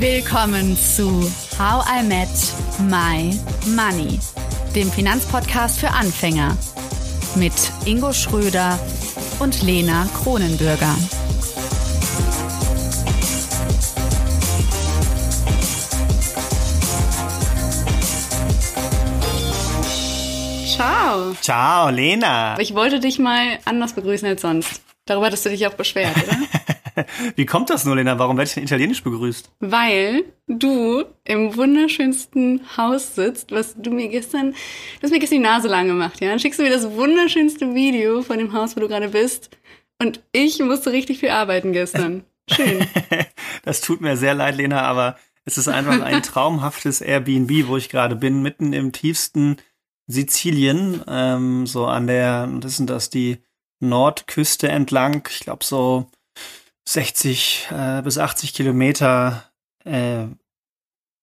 Willkommen zu How I Met My Money, dem Finanzpodcast für Anfänger mit Ingo Schröder und Lena Kronenbürger. Ciao. Ciao, Lena. Ich wollte dich mal anders begrüßen als sonst. Darüber hattest du dich auch beschwert, oder? Wie kommt das nur, Lena? Warum werde ich denn italienisch begrüßt? Weil du im wunderschönsten Haus sitzt, was du mir gestern, du hast mir gestern die Nase lang gemacht, ja? Dann schickst du mir das wunderschönste Video von dem Haus, wo du gerade bist. Und ich musste richtig viel arbeiten gestern. Schön. das tut mir sehr leid, Lena, aber es ist einfach ein traumhaftes Airbnb, wo ich gerade bin, mitten im tiefsten Sizilien, ähm, so an der, das sind das die Nordküste entlang, ich glaube so 60 äh, bis 80 Kilometer äh,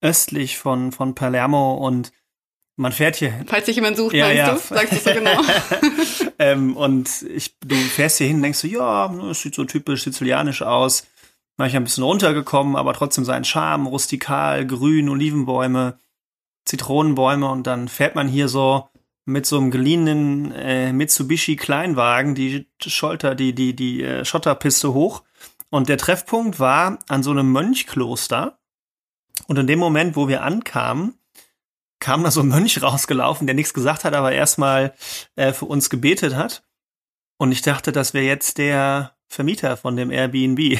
östlich von, von Palermo und man fährt hier. Falls sich jemand sucht, ja, meinst ja. du? Sagst du so genau. ähm, und ich, du fährst hier hin und denkst so, ja, es sieht so typisch sizilianisch aus. Manchmal ein bisschen runtergekommen, aber trotzdem sein Charme, rustikal, grün, Olivenbäume, Zitronenbäume und dann fährt man hier so mit so einem geliehenen äh, Mitsubishi Kleinwagen die Scholter, die, die, die äh, Schotterpiste hoch. Und der Treffpunkt war an so einem Mönchkloster. Und in dem Moment, wo wir ankamen, kam da so ein Mönch rausgelaufen, der nichts gesagt hat, aber erstmal äh, für uns gebetet hat. Und ich dachte, das wäre jetzt der Vermieter von dem Airbnb.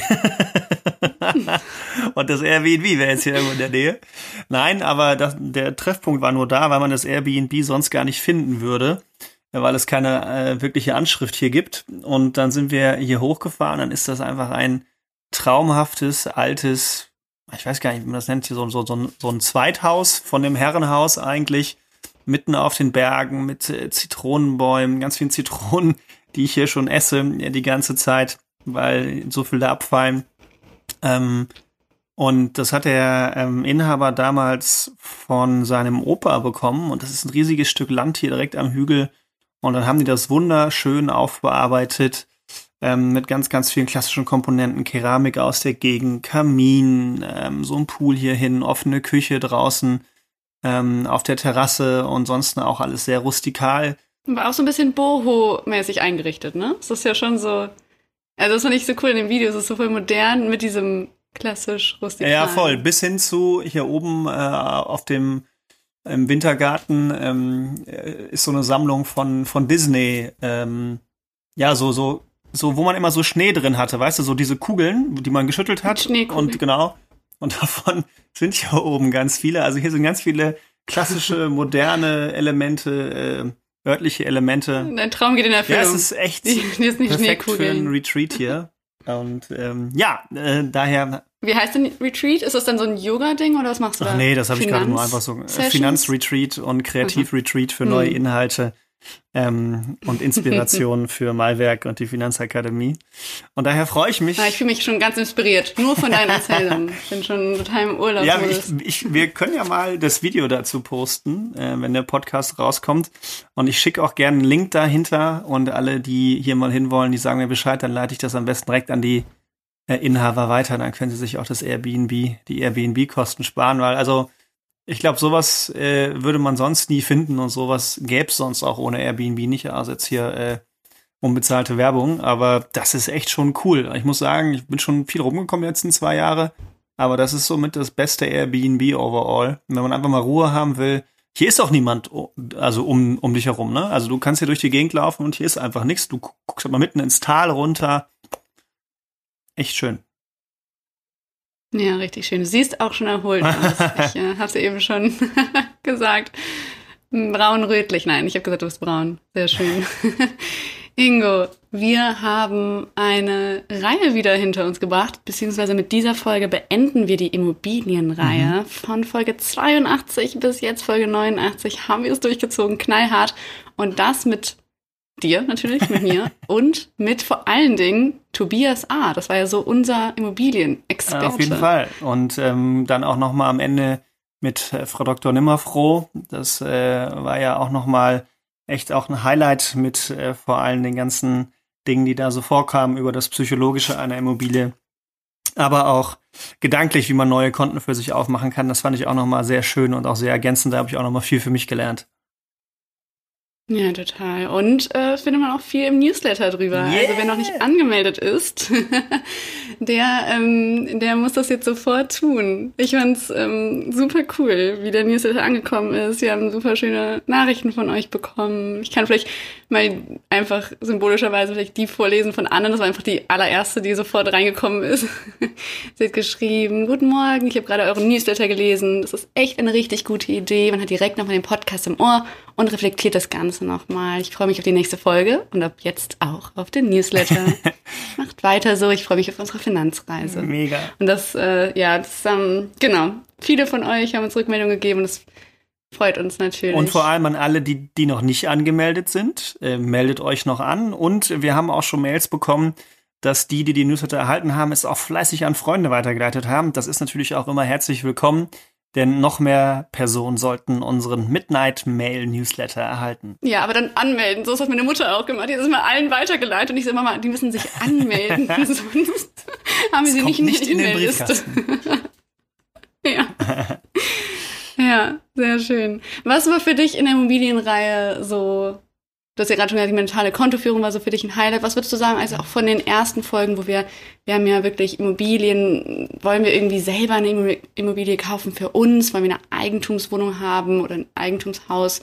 und das Airbnb wäre jetzt hier irgendwo in der Nähe. Nein, aber das, der Treffpunkt war nur da, weil man das Airbnb sonst gar nicht finden würde, weil es keine äh, wirkliche Anschrift hier gibt. Und dann sind wir hier hochgefahren, dann ist das einfach ein traumhaftes, altes, ich weiß gar nicht, wie man das nennt, hier so, so, so, so ein Zweithaus von dem Herrenhaus eigentlich, mitten auf den Bergen mit äh, Zitronenbäumen, ganz vielen Zitronen, die ich hier schon esse die ganze Zeit, weil so viel da abfallen. Ähm, und das hat der ähm, Inhaber damals von seinem Opa bekommen. Und das ist ein riesiges Stück Land hier direkt am Hügel. Und dann haben die das wunderschön aufbearbeitet ähm, mit ganz, ganz vielen klassischen Komponenten. Keramik aus der Gegend, Kamin, ähm, so ein Pool hier hin, offene Küche draußen ähm, auf der Terrasse und sonst auch alles sehr rustikal. War auch so ein bisschen Boho-mäßig eingerichtet, ne? Das ist ja schon so also das fand ich so cool in dem Video. Es ist so voll modern mit diesem klassisch rustikalen. Ja, voll. Bis hin zu hier oben äh, auf dem im Wintergarten ähm, äh, ist so eine Sammlung von von Disney. Ähm, ja, so so so, wo man immer so Schnee drin hatte, weißt du, so diese Kugeln, die man geschüttelt hat. Und genau. Und davon sind hier oben ganz viele. Also hier sind ganz viele klassische, moderne Elemente. Äh, örtliche Elemente. Dein Traum geht in Erfüllung. Ja, es ist echt die, die ist nicht perfekt für einen Retreat hier. Und ähm, ja, äh, daher. Wie heißt denn Retreat? Ist das dann so ein Yoga-Ding oder was machst du Ach da? nee, das habe ich gerade nur einfach so. Äh, Finanzretreat und Kreativretreat für neue hm. Inhalte ähm, und Inspiration für Malwerk und die Finanzakademie. Und daher freue ich mich. Ja, ich fühle mich schon ganz inspiriert, nur von deinen Erzählungen. Ich bin schon total im Urlaub. Ja, ich, ich, wir können ja mal das Video dazu posten, äh, wenn der Podcast rauskommt. Und ich schicke auch gerne einen Link dahinter und alle, die hier mal hinwollen, die sagen mir Bescheid, dann leite ich das am besten direkt an die Inhaber weiter. Dann können sie sich auch das Airbnb, die Airbnb-Kosten sparen, weil also ich glaube, sowas äh, würde man sonst nie finden und sowas gäbe es sonst auch ohne Airbnb nicht. Also jetzt hier äh, unbezahlte Werbung, aber das ist echt schon cool. Ich muss sagen, ich bin schon viel rumgekommen die letzten zwei Jahre, aber das ist somit das beste Airbnb overall. wenn man einfach mal Ruhe haben will, hier ist auch niemand, also um, um dich herum, ne? Also du kannst hier durch die Gegend laufen und hier ist einfach nichts. Du guckst mal mitten ins Tal runter. Echt schön. Ja, richtig schön. Du siehst auch schon erholt aus. ich äh, habe es ja eben schon gesagt. Braun-rötlich. Nein, ich habe gesagt, du bist braun. Sehr schön. Ingo, wir haben eine Reihe wieder hinter uns gebracht, beziehungsweise mit dieser Folge beenden wir die Immobilienreihe. Mhm. Von Folge 82 bis jetzt Folge 89 haben wir es durchgezogen, knallhart. Und das mit dir natürlich, mit mir und mit vor allen Dingen Tobias A. Das war ja so unser Immobilienexperte. Auf jeden Fall. Und ähm, dann auch noch mal am Ende mit äh, Frau Dr. Nimmerfroh. Das äh, war ja auch noch mal echt auch ein Highlight mit äh, vor allem den ganzen Dingen, die da so vorkamen über das Psychologische einer Immobilie. Aber auch gedanklich, wie man neue Konten für sich aufmachen kann. Das fand ich auch nochmal sehr schön und auch sehr ergänzend. Da habe ich auch nochmal viel für mich gelernt. Ja, total. Und äh, findet man auch viel im Newsletter drüber. Yeah. Also wer noch nicht angemeldet ist, der, ähm, der muss das jetzt sofort tun. Ich fand's ähm, super cool, wie der Newsletter angekommen ist. Wir haben super schöne Nachrichten von euch bekommen. Ich kann vielleicht mal einfach symbolischerweise vielleicht die vorlesen von anderen. Das war einfach die allererste, die sofort reingekommen ist. Sie hat geschrieben, guten Morgen, ich habe gerade euren Newsletter gelesen. Das ist echt eine richtig gute Idee. Man hat direkt nochmal den Podcast im Ohr und reflektiert das Ganze nochmal. Ich freue mich auf die nächste Folge und ab jetzt auch auf den Newsletter. Macht weiter so. Ich freue mich auf unsere Finanzreise. Mega. Und das, äh, ja, das, ähm, genau. Viele von euch haben uns Rückmeldungen gegeben und das freut uns natürlich. Und vor allem an alle, die, die noch nicht angemeldet sind, äh, meldet euch noch an. Und wir haben auch schon Mails bekommen, dass die, die die Newsletter erhalten haben, es auch fleißig an Freunde weitergeleitet haben. Das ist natürlich auch immer herzlich willkommen denn noch mehr Personen sollten unseren Midnight Mail Newsletter erhalten. Ja, aber dann anmelden. So hat meine Mutter auch gemacht. Die ist immer allen weitergeleitet und ich sage immer, die müssen sich anmelden. Sonst haben wir sie nicht, nicht in den Briefkasten. ja. ja, sehr schön. Was war für dich in der Immobilienreihe so Du hast ja gerade schon gesagt, die mentale Kontoführung war so für dich ein Highlight. Was würdest du sagen, also auch von den ersten Folgen, wo wir, wir haben ja wirklich Immobilien, wollen wir irgendwie selber eine Immobilie kaufen für uns, weil wir eine Eigentumswohnung haben oder ein Eigentumshaus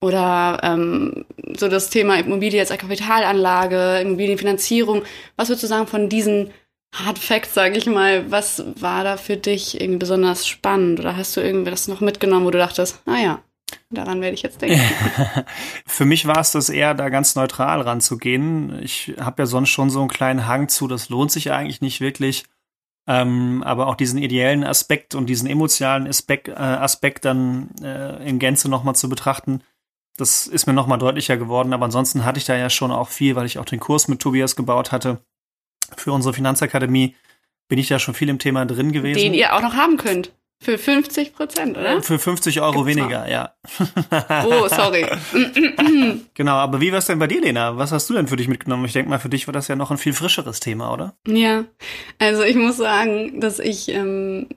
oder ähm, so das Thema Immobilie als Kapitalanlage, Immobilienfinanzierung. Was würdest du sagen von diesen Hard Facts, sage ich mal, was war da für dich irgendwie besonders spannend oder hast du irgendwie das noch mitgenommen, wo du dachtest, ah ja, Daran werde ich jetzt denken. Für mich war es das eher, da ganz neutral ranzugehen. Ich habe ja sonst schon so einen kleinen Hang zu, das lohnt sich eigentlich nicht wirklich. Ähm, aber auch diesen ideellen Aspekt und diesen emotionalen Aspekt, äh, Aspekt dann äh, in Gänze nochmal zu betrachten, das ist mir nochmal deutlicher geworden. Aber ansonsten hatte ich da ja schon auch viel, weil ich auch den Kurs mit Tobias gebaut hatte für unsere Finanzakademie. Bin ich da schon viel im Thema drin gewesen. Den ihr auch noch haben könnt. Für 50 Prozent, oder? Für 50 Euro Gibt's weniger, noch? ja. Oh, sorry. genau, aber wie war es denn bei dir, Lena? Was hast du denn für dich mitgenommen? Ich denke mal, für dich war das ja noch ein viel frischeres Thema, oder? Ja, also ich muss sagen, dass ich ähm,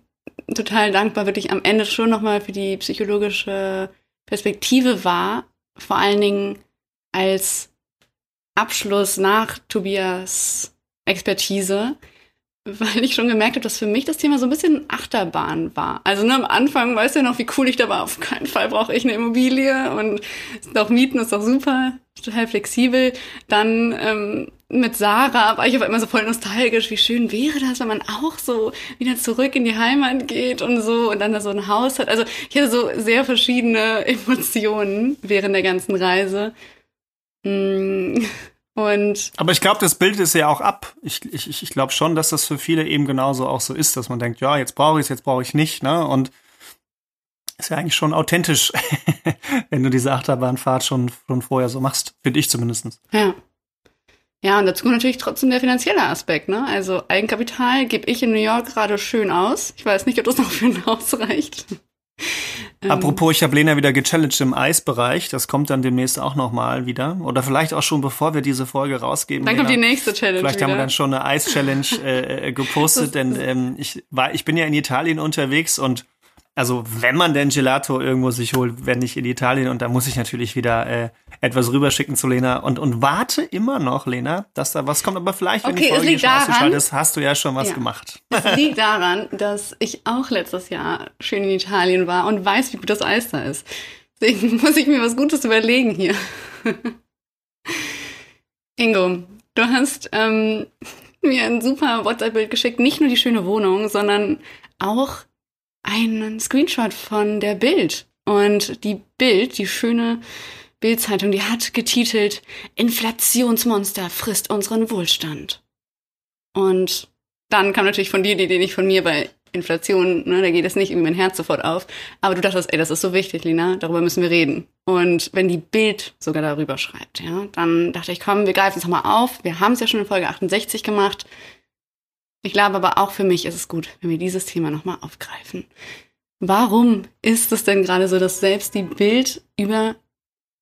total dankbar wirklich am Ende schon nochmal für die psychologische Perspektive war. Vor allen Dingen als Abschluss nach Tobias Expertise weil ich schon gemerkt habe, dass für mich das Thema so ein bisschen Achterbahn war. Also ne, am Anfang weißt du ja noch, wie cool ich da war. Auf keinen Fall brauche ich eine Immobilie und doch Mieten ist doch super, total flexibel. Dann ähm, mit Sarah war ich aber immer so voll nostalgisch. Wie schön wäre das, wenn man auch so wieder zurück in die Heimat geht und so und dann da so ein Haus hat. Also ich hatte so sehr verschiedene Emotionen während der ganzen Reise. Hm. Und Aber ich glaube, das bildet es ja auch ab. Ich, ich, ich glaube schon, dass das für viele eben genauso auch so ist, dass man denkt, ja, jetzt brauche ich es, jetzt brauche ich nicht, ne? Und ist ja eigentlich schon authentisch, wenn du diese Achterbahnfahrt schon, schon vorher so machst, finde ich zumindest. Ja. Ja, und dazu kommt natürlich trotzdem der finanzielle Aspekt, ne? Also Eigenkapital gebe ich in New York gerade schön aus. Ich weiß nicht, ob das noch für ein Haus reicht. Ähm. Apropos, ich habe Lena wieder gechallenged im Eisbereich. Das kommt dann demnächst auch noch mal wieder. Oder vielleicht auch schon, bevor wir diese Folge rausgeben. Dann Lena. kommt die nächste Challenge Vielleicht wieder. haben wir dann schon eine Eis-Challenge äh, äh gepostet, denn ähm, ich, war, ich bin ja in Italien unterwegs und also wenn man denn Gelato irgendwo sich holt, wenn nicht in Italien und da muss ich natürlich wieder äh, etwas rüberschicken zu Lena und und warte immer noch, Lena, dass da was kommt, aber vielleicht wenn okay, die Folge schon ausgeschaltet hast du ja schon was ja. gemacht. Es liegt daran, dass ich auch letztes Jahr schön in Italien war und weiß, wie gut das Eis da ist. Deswegen muss ich mir was Gutes überlegen hier. Ingo, du hast ähm, mir ein super WhatsApp-Bild geschickt, nicht nur die schöne Wohnung, sondern auch einen Screenshot von der Bild. Und die Bild, die schöne Bildzeitung, die hat getitelt Inflationsmonster frisst unseren Wohlstand. Und dann kam natürlich von dir die Idee, nicht von mir, bei Inflation, ne, da geht es nicht irgendwie mein Herz sofort auf. Aber du dachtest, ey, das ist so wichtig, Lina, darüber müssen wir reden. Und wenn die Bild sogar darüber schreibt, ja, dann dachte ich, komm, wir greifen es nochmal auf. Wir haben es ja schon in Folge 68 gemacht. Ich glaube aber auch für mich ist es gut, wenn wir dieses Thema nochmal aufgreifen. Warum ist es denn gerade so, dass selbst die Bild über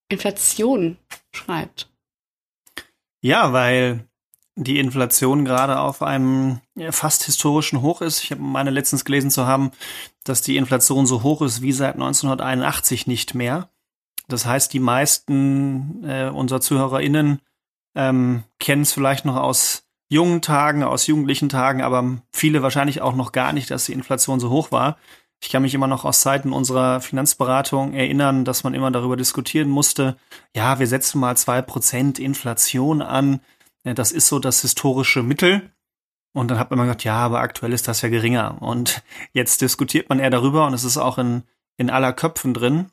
Inflation schreibt? Ja, weil die Inflation gerade auf einem fast historischen Hoch ist. Ich habe meine letztens gelesen zu haben, dass die Inflation so hoch ist wie seit 1981 nicht mehr. Das heißt, die meisten äh, unserer ZuhörerInnen ähm, kennen es vielleicht noch aus jungen Tagen, aus jugendlichen Tagen, aber viele wahrscheinlich auch noch gar nicht, dass die Inflation so hoch war. Ich kann mich immer noch aus Zeiten unserer Finanzberatung erinnern, dass man immer darüber diskutieren musste, ja, wir setzen mal zwei Prozent Inflation an. Das ist so das historische Mittel. Und dann hat man gesagt, ja, aber aktuell ist das ja geringer. Und jetzt diskutiert man eher darüber und es ist auch in, in aller Köpfen drin,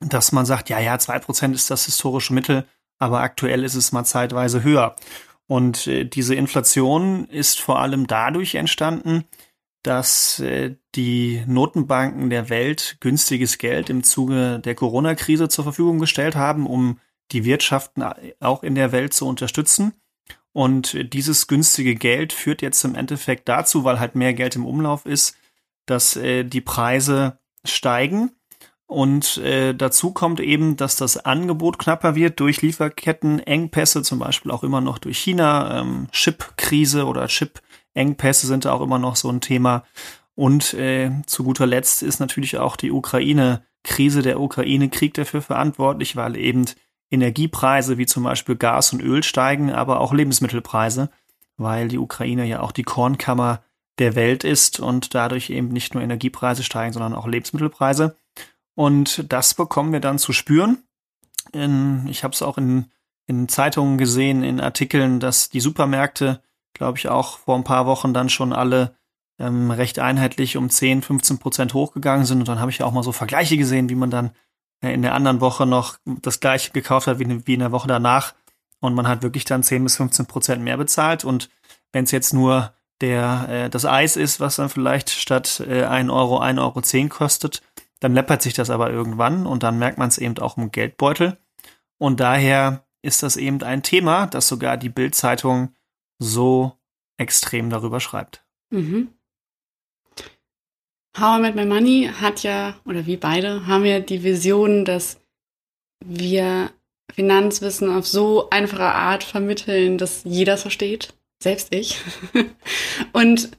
dass man sagt, ja, ja, zwei Prozent ist das historische Mittel, aber aktuell ist es mal zeitweise höher. Und äh, diese Inflation ist vor allem dadurch entstanden, dass äh, die Notenbanken der Welt günstiges Geld im Zuge der Corona-Krise zur Verfügung gestellt haben, um die Wirtschaften auch in der Welt zu unterstützen. Und dieses günstige Geld führt jetzt im Endeffekt dazu, weil halt mehr Geld im Umlauf ist, dass äh, die Preise steigen. Und äh, dazu kommt eben, dass das Angebot knapper wird durch Lieferkettenengpässe, zum Beispiel auch immer noch durch China. Ähm, Chip-Krise oder Chip Engpässe sind auch immer noch so ein Thema. Und äh, zu guter Letzt ist natürlich auch die Ukraine-Krise, der Ukraine-Krieg dafür verantwortlich, weil eben Energiepreise wie zum Beispiel Gas und Öl steigen, aber auch Lebensmittelpreise, weil die Ukraine ja auch die Kornkammer der Welt ist und dadurch eben nicht nur Energiepreise steigen, sondern auch Lebensmittelpreise. Und das bekommen wir dann zu spüren. In, ich habe es auch in, in Zeitungen gesehen, in Artikeln, dass die Supermärkte glaube ich, auch vor ein paar Wochen dann schon alle ähm, recht einheitlich um 10, 15 Prozent hochgegangen sind. Und dann habe ich ja auch mal so Vergleiche gesehen, wie man dann äh, in der anderen Woche noch das gleiche gekauft hat wie, wie in der Woche danach. Und man hat wirklich dann 10 bis 15 Prozent mehr bezahlt. Und wenn es jetzt nur der, äh, das Eis ist, was dann vielleicht statt äh, 1 Euro 1,10 Euro 10 kostet, dann läppert sich das aber irgendwann und dann merkt man es eben auch im Geldbeutel. Und daher ist das eben ein Thema, das sogar die Bildzeitung so extrem darüber schreibt. Mhm. How I Met My Money hat ja, oder wir beide, haben ja die Vision, dass wir Finanzwissen auf so einfache Art vermitteln, dass jeder es versteht. Selbst ich. Und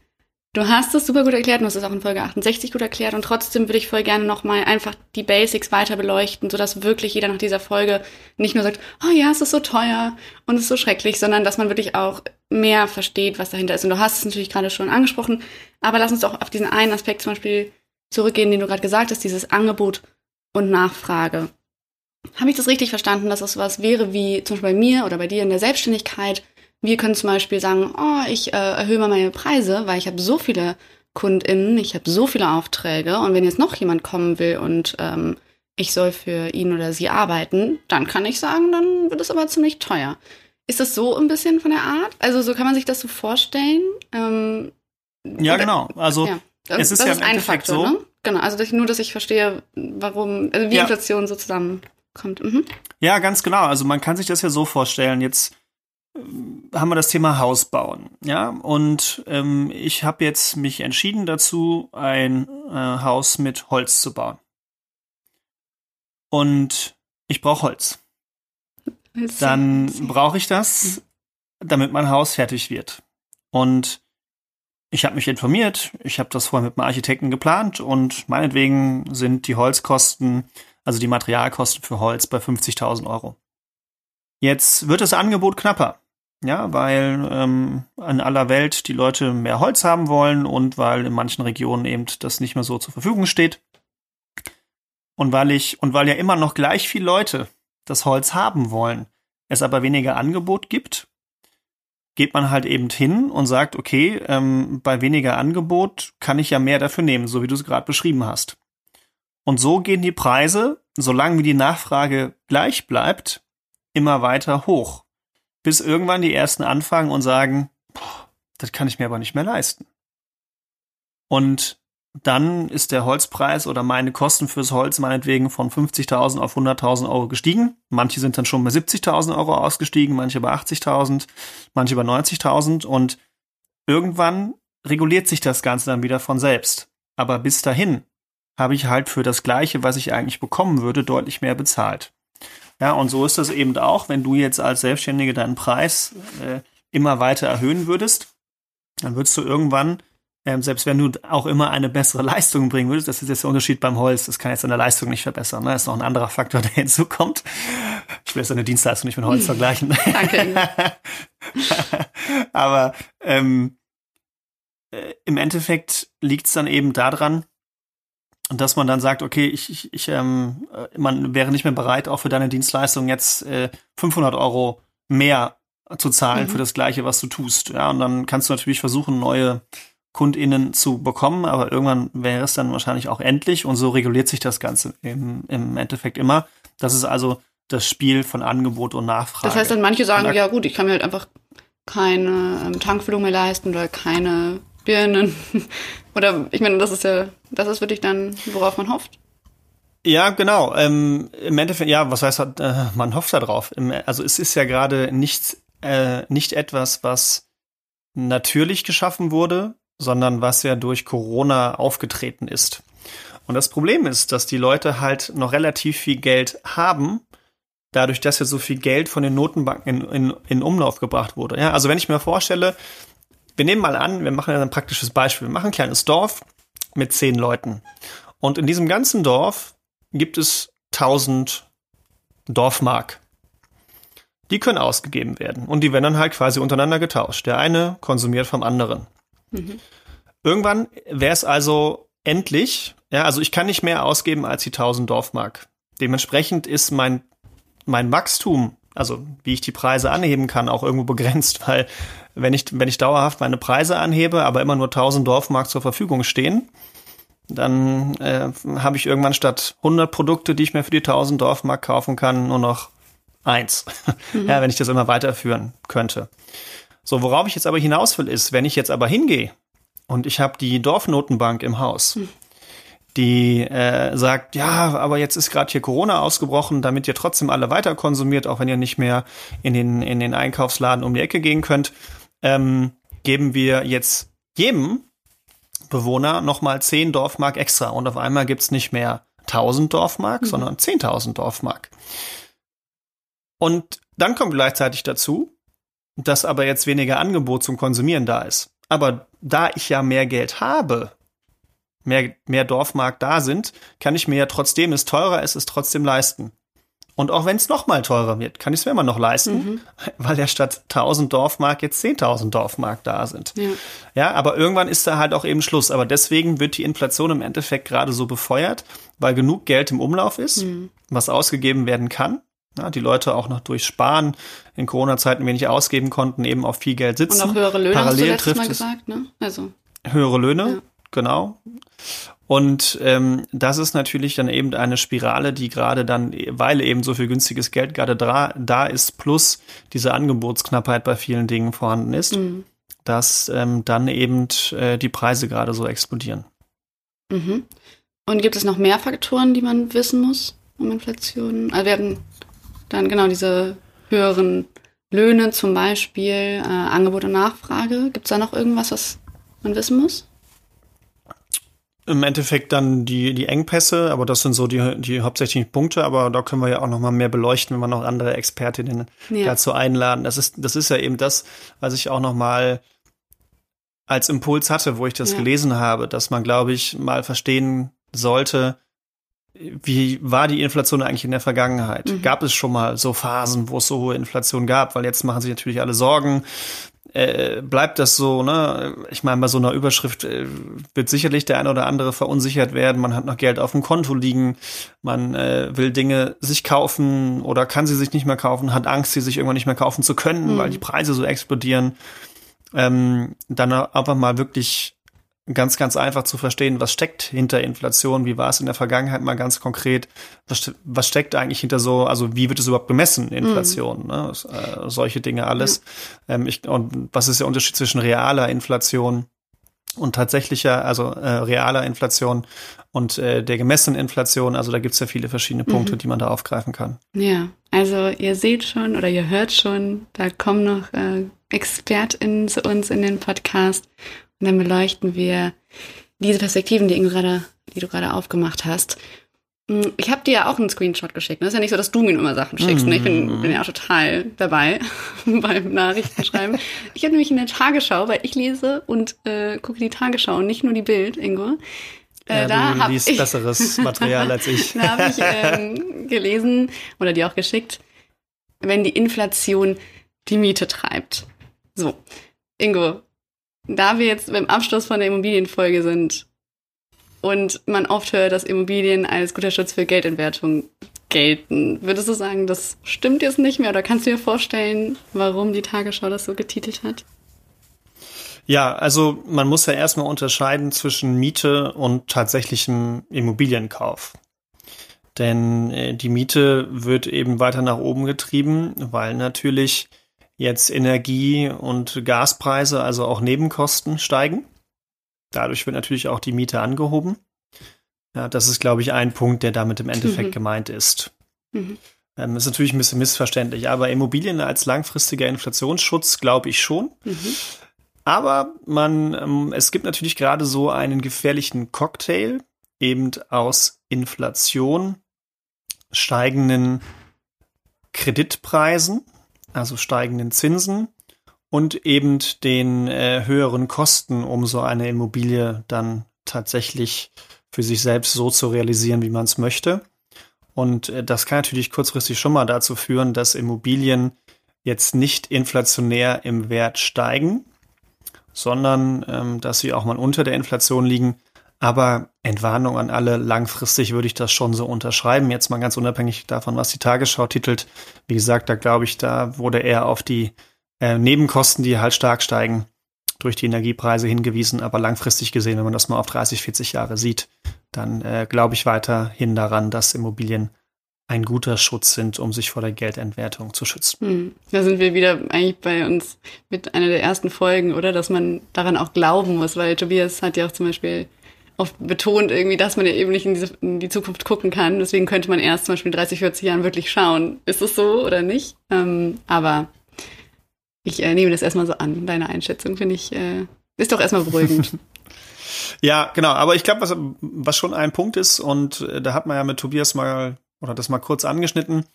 Du hast es super gut erklärt, du hast es auch in Folge 68 gut erklärt und trotzdem würde ich voll gerne nochmal einfach die Basics weiter beleuchten, sodass wirklich jeder nach dieser Folge nicht nur sagt, oh ja, es ist so teuer und es ist so schrecklich, sondern dass man wirklich auch mehr versteht, was dahinter ist. Und du hast es natürlich gerade schon angesprochen, aber lass uns doch auf diesen einen Aspekt zum Beispiel zurückgehen, den du gerade gesagt hast, dieses Angebot und Nachfrage. Habe ich das richtig verstanden, dass das sowas wäre wie zum Beispiel bei mir oder bei dir in der Selbstständigkeit, wir können zum Beispiel sagen, oh, ich äh, erhöhe mal meine Preise, weil ich habe so viele KundInnen, ich habe so viele Aufträge und wenn jetzt noch jemand kommen will und ähm, ich soll für ihn oder sie arbeiten, dann kann ich sagen, dann wird es aber ziemlich teuer. Ist das so ein bisschen von der Art? Also so kann man sich das so vorstellen? Ähm, ja, oder, genau. Also ja. es ist das ja ist im Endeffekt Faktor, so. Ne? Genau, also dass ich, nur, dass ich verstehe, warum, also wie ja. Inflation so zusammenkommt. Mhm. Ja, ganz genau. Also man kann sich das ja so vorstellen. Jetzt haben wir das Thema Haus bauen. Ja, und ähm, ich habe jetzt mich entschieden dazu, ein äh, Haus mit Holz zu bauen. Und ich brauche Holz. Dann brauche ich das, damit mein Haus fertig wird. Und ich habe mich informiert, ich habe das vorher mit einem Architekten geplant und meinetwegen sind die Holzkosten, also die Materialkosten für Holz bei 50.000 Euro. Jetzt wird das Angebot knapper. Ja, weil ähm, in aller Welt die Leute mehr Holz haben wollen und weil in manchen Regionen eben das nicht mehr so zur Verfügung steht. Und weil ich, und weil ja immer noch gleich viele Leute das Holz haben wollen, es aber weniger Angebot gibt, geht man halt eben hin und sagt, okay, ähm, bei weniger Angebot kann ich ja mehr dafür nehmen, so wie du es gerade beschrieben hast. Und so gehen die Preise, solange wie die Nachfrage gleich bleibt, immer weiter hoch bis irgendwann die ersten anfangen und sagen, das kann ich mir aber nicht mehr leisten. Und dann ist der Holzpreis oder meine Kosten fürs Holz meinetwegen von 50.000 auf 100.000 Euro gestiegen. Manche sind dann schon bei 70.000 Euro ausgestiegen, manche bei 80.000, manche bei 90.000 und irgendwann reguliert sich das Ganze dann wieder von selbst. Aber bis dahin habe ich halt für das Gleiche, was ich eigentlich bekommen würde, deutlich mehr bezahlt. Ja, und so ist das eben auch, wenn du jetzt als Selbstständige deinen Preis äh, immer weiter erhöhen würdest, dann würdest du irgendwann, ähm, selbst wenn du auch immer eine bessere Leistung bringen würdest, das ist jetzt der Unterschied beim Holz, das kann jetzt deine Leistung nicht verbessern. Ne? Das ist noch ein anderer Faktor, der hinzukommt. Ich will jetzt deine Dienstleistung nicht mit Holz vergleichen. Danke. Aber ähm, äh, im Endeffekt liegt es dann eben daran, dass man dann sagt, okay, ich, ich, ich ähm, äh, man wäre nicht mehr bereit, auch für deine Dienstleistung jetzt äh, 500 Euro mehr zu zahlen mhm. für das Gleiche, was du tust. Ja, und dann kannst du natürlich versuchen, neue KundInnen zu bekommen, aber irgendwann wäre es dann wahrscheinlich auch endlich und so reguliert sich das Ganze im, im Endeffekt immer. Das ist also das Spiel von Angebot und Nachfrage. Das heißt dann, manche sagen, ja gut, ich kann mir halt einfach keine ähm, Tankfüllung mehr leisten oder keine Birnen. oder ich meine, das ist ja, das ist wirklich dann, worauf man hofft. Ja, genau. Ähm, Im Endeffekt, ja, was heißt, äh, man hofft da drauf. Also es ist ja gerade nicht, äh, nicht etwas, was natürlich geschaffen wurde, sondern was ja durch Corona aufgetreten ist. Und das Problem ist, dass die Leute halt noch relativ viel Geld haben, dadurch, dass ja so viel Geld von den Notenbanken in, in, in Umlauf gebracht wurde. Ja, also wenn ich mir vorstelle, wir nehmen mal an, wir machen ein praktisches Beispiel. Wir machen ein kleines Dorf mit zehn Leuten. Und in diesem ganzen Dorf gibt es 1000 Dorfmark. Die können ausgegeben werden und die werden dann halt quasi untereinander getauscht. Der eine konsumiert vom anderen. Mhm. Irgendwann wäre es also endlich, ja, also ich kann nicht mehr ausgeben als die 1000 Dorfmark. Dementsprechend ist mein, mein Wachstum, also wie ich die Preise anheben kann, auch irgendwo begrenzt, weil wenn ich, wenn ich dauerhaft meine Preise anhebe, aber immer nur 1000 Dorfmark zur Verfügung stehen, dann äh, habe ich irgendwann statt 100 Produkte, die ich mir für die 1000 Dorfmark kaufen kann, nur noch eins. Mhm. Ja, wenn ich das immer weiterführen könnte. So, worauf ich jetzt aber hinaus will, ist, wenn ich jetzt aber hingehe und ich habe die Dorfnotenbank im Haus, mhm. Die äh, sagt, ja, aber jetzt ist gerade hier Corona ausgebrochen, damit ihr trotzdem alle weiter konsumiert, auch wenn ihr nicht mehr in den, in den Einkaufsladen um die Ecke gehen könnt, ähm, geben wir jetzt jedem Bewohner nochmal 10 Dorfmark extra und auf einmal gibt's nicht mehr 1000 Dorfmark, mhm. sondern 10.000 Dorfmark. Und dann kommt gleichzeitig dazu, dass aber jetzt weniger Angebot zum Konsumieren da ist. Aber da ich ja mehr Geld habe, mehr, mehr Dorfmark da sind, kann ich mir ja trotzdem, es teurer ist, es trotzdem leisten. Und auch wenn es noch mal teurer wird, kann ich es mir immer noch leisten, mhm. weil ja statt 1000 Dorfmark jetzt 10.000 Dorfmark da sind. Ja. ja, aber irgendwann ist da halt auch eben Schluss. Aber deswegen wird die Inflation im Endeffekt gerade so befeuert, weil genug Geld im Umlauf ist, mhm. was ausgegeben werden kann. Ja, die Leute auch noch durch Sparen in Corona-Zeiten wenig ausgeben konnten, eben auf viel Geld sitzen. Und auch höhere Löhne, Parallel hast du trifft mal gesagt, ne? Also. Höhere Löhne, ja. genau. Und ähm, das ist natürlich dann eben eine Spirale, die gerade dann, weil eben so viel günstiges Geld gerade da, da ist, plus diese Angebotsknappheit bei vielen Dingen vorhanden ist, mhm. dass ähm, dann eben äh, die Preise gerade so explodieren. Mhm. Und gibt es noch mehr Faktoren, die man wissen muss um Inflation? Also werden dann genau diese höheren Löhne zum Beispiel, äh, Angebot und Nachfrage. Gibt es da noch irgendwas, was man wissen muss? Im Endeffekt dann die, die Engpässe, aber das sind so die, die hauptsächlichen Punkte, aber da können wir ja auch noch mal mehr beleuchten, wenn wir noch andere Expertinnen ja. dazu einladen. Das ist, das ist ja eben das, was ich auch noch mal als Impuls hatte, wo ich das ja. gelesen habe, dass man, glaube ich, mal verstehen sollte, wie war die Inflation eigentlich in der Vergangenheit? Mhm. Gab es schon mal so Phasen, wo es so hohe Inflation gab? Weil jetzt machen sich natürlich alle Sorgen. Äh, bleibt das so, ne? Ich meine, bei so einer Überschrift äh, wird sicherlich der eine oder andere verunsichert werden. Man hat noch Geld auf dem Konto liegen, man äh, will Dinge sich kaufen oder kann sie sich nicht mehr kaufen, hat Angst, sie sich irgendwann nicht mehr kaufen zu können, mhm. weil die Preise so explodieren. Ähm, dann einfach mal wirklich ganz, ganz einfach zu verstehen, was steckt hinter Inflation, wie war es in der Vergangenheit mal ganz konkret, was, was steckt eigentlich hinter so, also wie wird es überhaupt gemessen, Inflation, mhm. ne? äh, solche Dinge alles. Mhm. Ähm, ich, und was ist der Unterschied zwischen realer Inflation und tatsächlicher, also äh, realer Inflation und äh, der gemessenen Inflation. Also da gibt's ja viele verschiedene Punkte, mhm. die man da aufgreifen kann. Ja, also ihr seht schon oder ihr hört schon, da kommen noch äh, ExpertInnen zu uns in den Podcast und dann beleuchten wir diese Perspektiven, die, gerade, die du gerade aufgemacht hast. Hm, ich habe dir ja auch einen Screenshot geschickt. Das ist ja nicht so, dass du mir immer Sachen schickst. Ne? Ich bin, bin ja auch total dabei beim Nachrichtenschreiben. ich habe nämlich in der Tagesschau, weil ich lese und äh, gucke die Tagesschau und nicht nur die Bild, Ingo. Äh, ja, da du liest ich, besseres Material als ich. da habe ich ähm, gelesen oder dir auch geschickt, wenn die Inflation die Miete treibt. So, Ingo, da wir jetzt beim Abschluss von der Immobilienfolge sind und man oft hört, dass Immobilien als guter Schutz für Geldentwertung gelten, würdest du sagen, das stimmt jetzt nicht mehr oder kannst du dir vorstellen, warum die Tagesschau das so getitelt hat? Ja, also man muss ja erstmal unterscheiden zwischen Miete und tatsächlichem Immobilienkauf. Denn äh, die Miete wird eben weiter nach oben getrieben, weil natürlich jetzt Energie- und Gaspreise, also auch Nebenkosten steigen. Dadurch wird natürlich auch die Miete angehoben. Ja, das ist, glaube ich, ein Punkt, der damit im Endeffekt mhm. gemeint ist. Mhm. Ähm, ist natürlich ein bisschen missverständlich, aber Immobilien als langfristiger Inflationsschutz glaube ich schon. Mhm. Aber man, ähm, es gibt natürlich gerade so einen gefährlichen Cocktail, eben aus Inflation, steigenden Kreditpreisen, also steigenden Zinsen und eben den äh, höheren Kosten, um so eine Immobilie dann tatsächlich für sich selbst so zu realisieren, wie man es möchte. Und äh, das kann natürlich kurzfristig schon mal dazu führen, dass Immobilien jetzt nicht inflationär im Wert steigen, sondern ähm, dass sie auch mal unter der Inflation liegen. Aber Entwarnung an alle, langfristig würde ich das schon so unterschreiben. Jetzt mal ganz unabhängig davon, was die Tagesschau titelt. Wie gesagt, da glaube ich, da wurde eher auf die äh, Nebenkosten, die halt stark steigen, durch die Energiepreise hingewiesen. Aber langfristig gesehen, wenn man das mal auf 30, 40 Jahre sieht, dann äh, glaube ich weiterhin daran, dass Immobilien ein guter Schutz sind, um sich vor der Geldentwertung zu schützen. Hm. Da sind wir wieder eigentlich bei uns mit einer der ersten Folgen, oder? Dass man daran auch glauben muss, weil Tobias hat ja auch zum Beispiel oft betont irgendwie, dass man ja eben nicht in, diese, in die Zukunft gucken kann. Deswegen könnte man erst zum Beispiel in 30, 40 Jahren wirklich schauen, ist es so oder nicht? Ähm, aber ich äh, nehme das erstmal so an. Deine Einschätzung finde ich, äh, ist doch erstmal beruhigend. ja, genau. Aber ich glaube, was, was schon ein Punkt ist, und äh, da hat man ja mit Tobias mal, oder das mal kurz angeschnitten,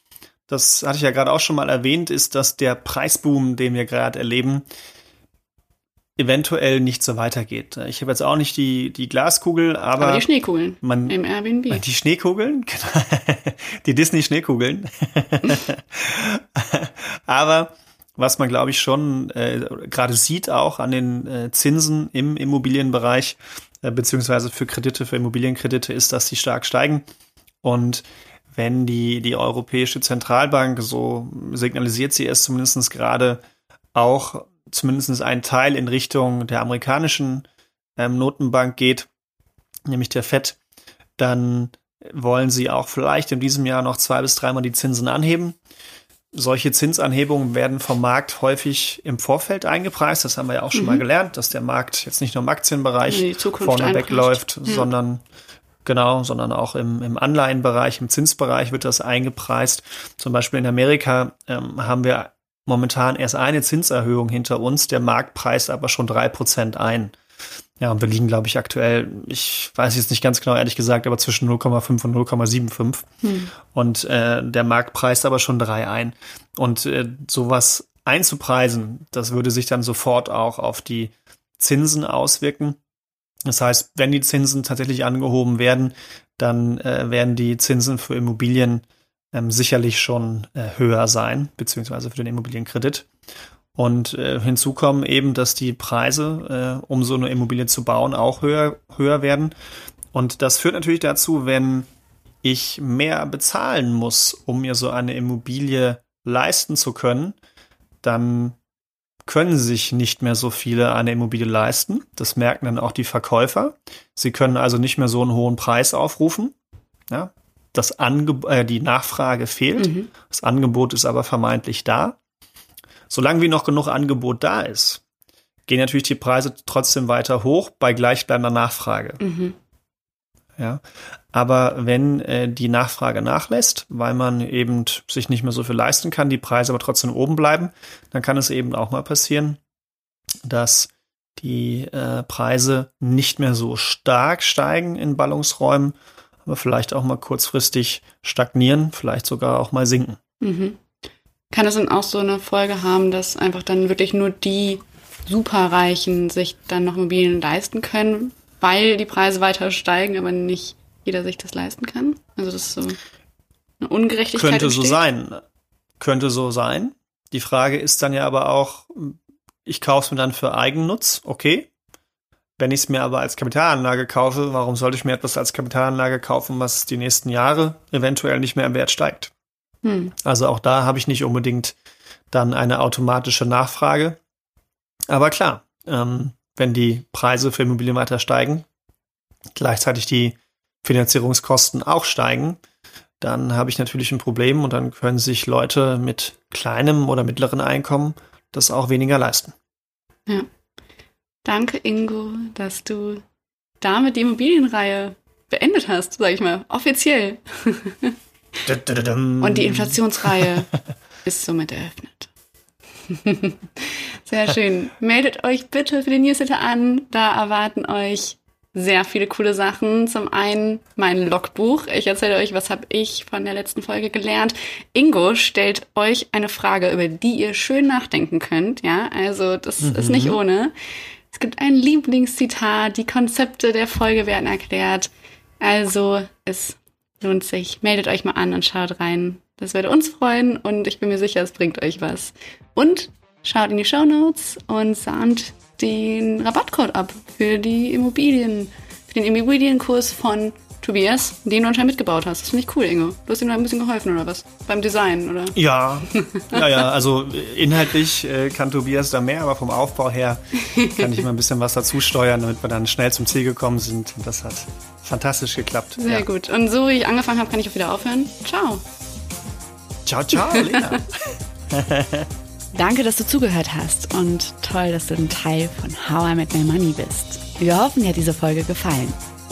das hatte ich ja gerade auch schon mal erwähnt, ist, dass der Preisboom, den wir gerade erleben, eventuell nicht so weitergeht. Ich habe jetzt auch nicht die, die Glaskugel, aber. Aber die Schneekugeln. Man, Im Airbnb. Die Schneekugeln, genau. die Disney-Schneekugeln. aber was man, glaube ich, schon äh, gerade sieht, auch an den äh, Zinsen im Immobilienbereich, äh, beziehungsweise für Kredite, für Immobilienkredite, ist, dass sie stark steigen. Und wenn die, die Europäische Zentralbank, so signalisiert sie es zumindest gerade, auch zumindest ein Teil in Richtung der amerikanischen ähm, Notenbank geht, nämlich der FED, dann wollen sie auch vielleicht in diesem Jahr noch zwei bis dreimal die Zinsen anheben. Solche Zinsanhebungen werden vom Markt häufig im Vorfeld eingepreist. Das haben wir ja auch schon mhm. mal gelernt, dass der Markt jetzt nicht nur im Aktienbereich vorne wegläuft, ja. sondern genau, sondern auch im, im Anleihenbereich, im Zinsbereich wird das eingepreist. Zum Beispiel in Amerika ähm, haben wir momentan erst eine Zinserhöhung hinter uns. Der Markt preist aber schon drei Prozent ein. Ja, und wir liegen, glaube ich, aktuell, ich weiß jetzt nicht ganz genau, ehrlich gesagt, aber zwischen 0,5 und 0,75. Hm. Und äh, der Markt preist aber schon drei ein. Und äh, sowas einzupreisen, das würde sich dann sofort auch auf die Zinsen auswirken. Das heißt, wenn die Zinsen tatsächlich angehoben werden, dann äh, werden die Zinsen für Immobilien ähm, sicherlich schon äh, höher sein, beziehungsweise für den Immobilienkredit. Und äh, hinzu kommen eben, dass die Preise, äh, um so eine Immobilie zu bauen, auch höher, höher werden. Und das führt natürlich dazu, wenn ich mehr bezahlen muss, um mir so eine Immobilie leisten zu können, dann können sich nicht mehr so viele eine Immobilie leisten. Das merken dann auch die Verkäufer. Sie können also nicht mehr so einen hohen Preis aufrufen. Ja, das Ange äh, die Nachfrage fehlt. Mhm. Das Angebot ist aber vermeintlich da solange wie noch genug Angebot da ist, gehen natürlich die Preise trotzdem weiter hoch bei gleichbleibender Nachfrage. Mhm. Ja, aber wenn äh, die Nachfrage nachlässt, weil man eben sich nicht mehr so viel leisten kann, die Preise aber trotzdem oben bleiben, dann kann es eben auch mal passieren, dass die äh, Preise nicht mehr so stark steigen in Ballungsräumen, aber vielleicht auch mal kurzfristig stagnieren, vielleicht sogar auch mal sinken. Mhm. Kann es dann auch so eine Folge haben, dass einfach dann wirklich nur die Superreichen sich dann noch Immobilien leisten können, weil die Preise weiter steigen, aber nicht jeder sich das leisten kann? Also das ist so eine Ungerechtigkeit. Könnte entsteht. so sein. Könnte so sein. Die Frage ist dann ja aber auch, ich kaufe es mir dann für Eigennutz, okay. Wenn ich es mir aber als Kapitalanlage kaufe, warum sollte ich mir etwas als Kapitalanlage kaufen, was die nächsten Jahre eventuell nicht mehr im Wert steigt? Hm. Also auch da habe ich nicht unbedingt dann eine automatische Nachfrage. Aber klar, ähm, wenn die Preise für Immobilien weiter steigen, gleichzeitig die Finanzierungskosten auch steigen, dann habe ich natürlich ein Problem und dann können sich Leute mit kleinem oder mittleren Einkommen das auch weniger leisten. Ja. Danke, Ingo, dass du damit die Immobilienreihe beendet hast, sag ich mal, offiziell. Und die Inflationsreihe ist somit eröffnet. Sehr schön. Meldet euch bitte für den Newsletter an. Da erwarten euch sehr viele coole Sachen. Zum einen mein Logbuch. Ich erzähle euch, was habe ich von der letzten Folge gelernt. Ingo stellt euch eine Frage, über die ihr schön nachdenken könnt. Ja, also das mhm. ist nicht ohne. Gibt ein Lieblingszitat. Die Konzepte der Folge werden erklärt. Also es lohnt sich. Meldet euch mal an und schaut rein. Das würde uns freuen und ich bin mir sicher, es bringt euch was. Und schaut in die Show Notes und sahnt den Rabattcode ab für die Immobilien, für den Immobilienkurs von Tobias, den du anscheinend mitgebaut hast. Das finde ich cool, Ingo. Du hast ihm da ein bisschen geholfen, oder was? Beim Design, oder? Ja, ja, ja. Also inhaltlich äh, kann Tobias da mehr, aber vom Aufbau her kann ich mal ein bisschen was dazu steuern, damit wir dann schnell zum Ziel gekommen sind. Und das hat fantastisch geklappt. Sehr ja. gut. Und so wie ich angefangen habe, kann ich auch wieder aufhören. Ciao. Ciao, ciao, Lena. Danke, dass du zugehört hast und toll, dass du ein Teil von How I Met My Money bist. Wir hoffen, dir hat diese Folge gefallen.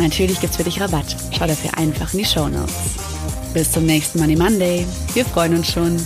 Natürlich gibt's für dich Rabatt. Schau dafür einfach in die Show Notes. Bis zum nächsten Money Monday. Wir freuen uns schon.